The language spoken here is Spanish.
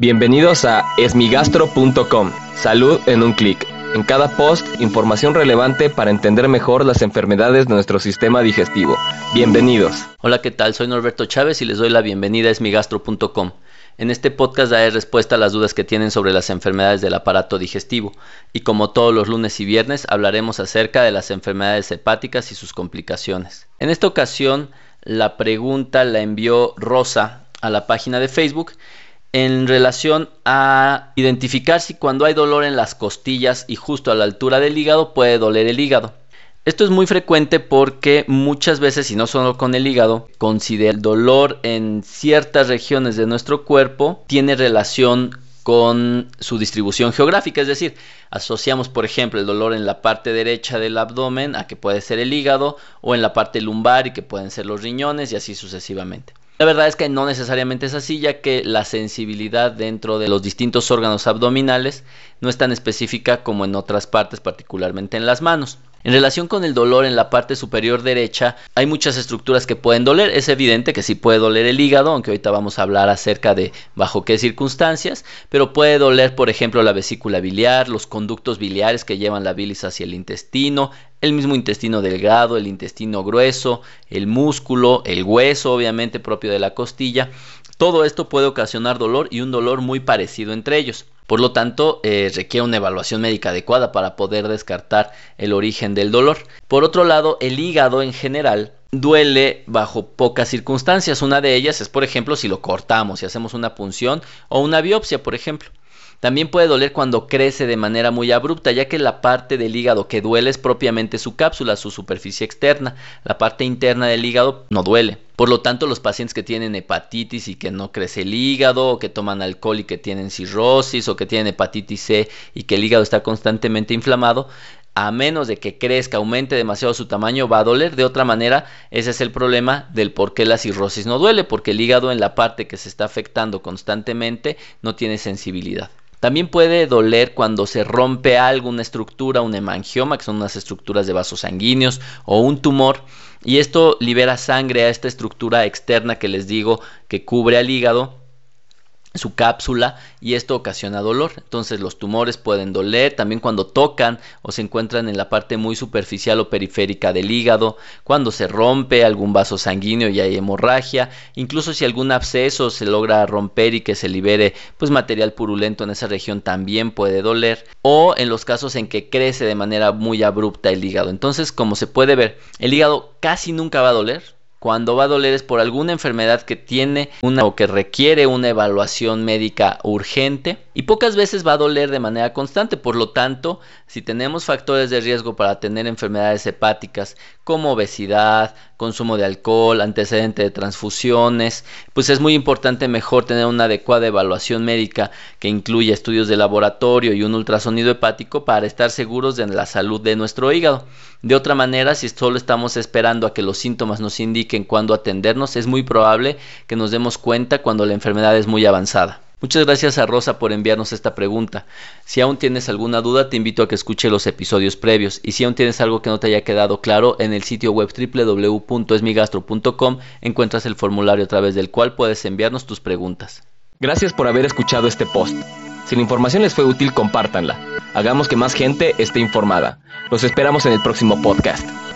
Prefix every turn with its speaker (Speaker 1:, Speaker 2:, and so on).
Speaker 1: Bienvenidos a esmigastro.com. Salud en un clic. En cada post, información relevante para entender mejor las enfermedades de nuestro sistema digestivo. Bienvenidos.
Speaker 2: Hola, ¿qué tal? Soy Norberto Chávez y les doy la bienvenida a esmigastro.com. En este podcast daré respuesta a las dudas que tienen sobre las enfermedades del aparato digestivo y como todos los lunes y viernes hablaremos acerca de las enfermedades hepáticas y sus complicaciones. En esta ocasión la pregunta la envió Rosa a la página de Facebook en relación a identificar si cuando hay dolor en las costillas y justo a la altura del hígado puede doler el hígado. Esto es muy frecuente porque muchas veces, y no solo con el hígado, considera el dolor en ciertas regiones de nuestro cuerpo tiene relación con su distribución geográfica, es decir, asociamos por ejemplo el dolor en la parte derecha del abdomen a que puede ser el hígado o en la parte lumbar y que pueden ser los riñones y así sucesivamente. La verdad es que no necesariamente es así, ya que la sensibilidad dentro de los distintos órganos abdominales no es tan específica como en otras partes, particularmente en las manos. En relación con el dolor en la parte superior derecha, hay muchas estructuras que pueden doler. Es evidente que sí puede doler el hígado, aunque ahorita vamos a hablar acerca de bajo qué circunstancias, pero puede doler, por ejemplo, la vesícula biliar, los conductos biliares que llevan la bilis hacia el intestino, el mismo intestino delgado, el intestino grueso, el músculo, el hueso, obviamente propio de la costilla. Todo esto puede ocasionar dolor y un dolor muy parecido entre ellos. Por lo tanto, eh, requiere una evaluación médica adecuada para poder descartar el origen del dolor. Por otro lado, el hígado en general duele bajo pocas circunstancias. Una de ellas es, por ejemplo, si lo cortamos, si hacemos una punción o una biopsia, por ejemplo. También puede doler cuando crece de manera muy abrupta, ya que la parte del hígado que duele es propiamente su cápsula, su superficie externa. La parte interna del hígado no duele. Por lo tanto, los pacientes que tienen hepatitis y que no crece el hígado, o que toman alcohol y que tienen cirrosis, o que tienen hepatitis C y que el hígado está constantemente inflamado, a menos de que crezca, aumente demasiado su tamaño, va a doler. De otra manera, ese es el problema del por qué la cirrosis no duele, porque el hígado en la parte que se está afectando constantemente no tiene sensibilidad. También puede doler cuando se rompe alguna estructura, un hemangioma, que son unas estructuras de vasos sanguíneos, o un tumor, y esto libera sangre a esta estructura externa que les digo que cubre al hígado su cápsula y esto ocasiona dolor. Entonces los tumores pueden doler también cuando tocan o se encuentran en la parte muy superficial o periférica del hígado, cuando se rompe algún vaso sanguíneo y hay hemorragia, incluso si algún absceso se logra romper y que se libere pues material purulento en esa región también puede doler o en los casos en que crece de manera muy abrupta el hígado. Entonces, como se puede ver, el hígado casi nunca va a doler, cuando va a doler es por alguna enfermedad que tiene una o que requiere una evaluación médica urgente y pocas veces va a doler de manera constante. Por lo tanto, si tenemos factores de riesgo para tener enfermedades hepáticas como obesidad, consumo de alcohol, antecedente de transfusiones, pues es muy importante mejor tener una adecuada evaluación médica que incluya estudios de laboratorio y un ultrasonido hepático para estar seguros de la salud de nuestro hígado. De otra manera, si solo estamos esperando a que los síntomas nos indiquen cuándo atendernos, es muy probable que nos demos cuenta cuando la enfermedad es muy avanzada. Muchas gracias a Rosa por enviarnos esta pregunta. Si aún tienes alguna duda, te invito a que escuche los episodios previos. Y si aún tienes algo que no te haya quedado claro, en el sitio web www.esmigastro.com encuentras el formulario a través del cual puedes enviarnos tus preguntas.
Speaker 1: Gracias por haber escuchado este post. Si la información les fue útil, compártanla. Hagamos que más gente esté informada. Los esperamos en el próximo podcast.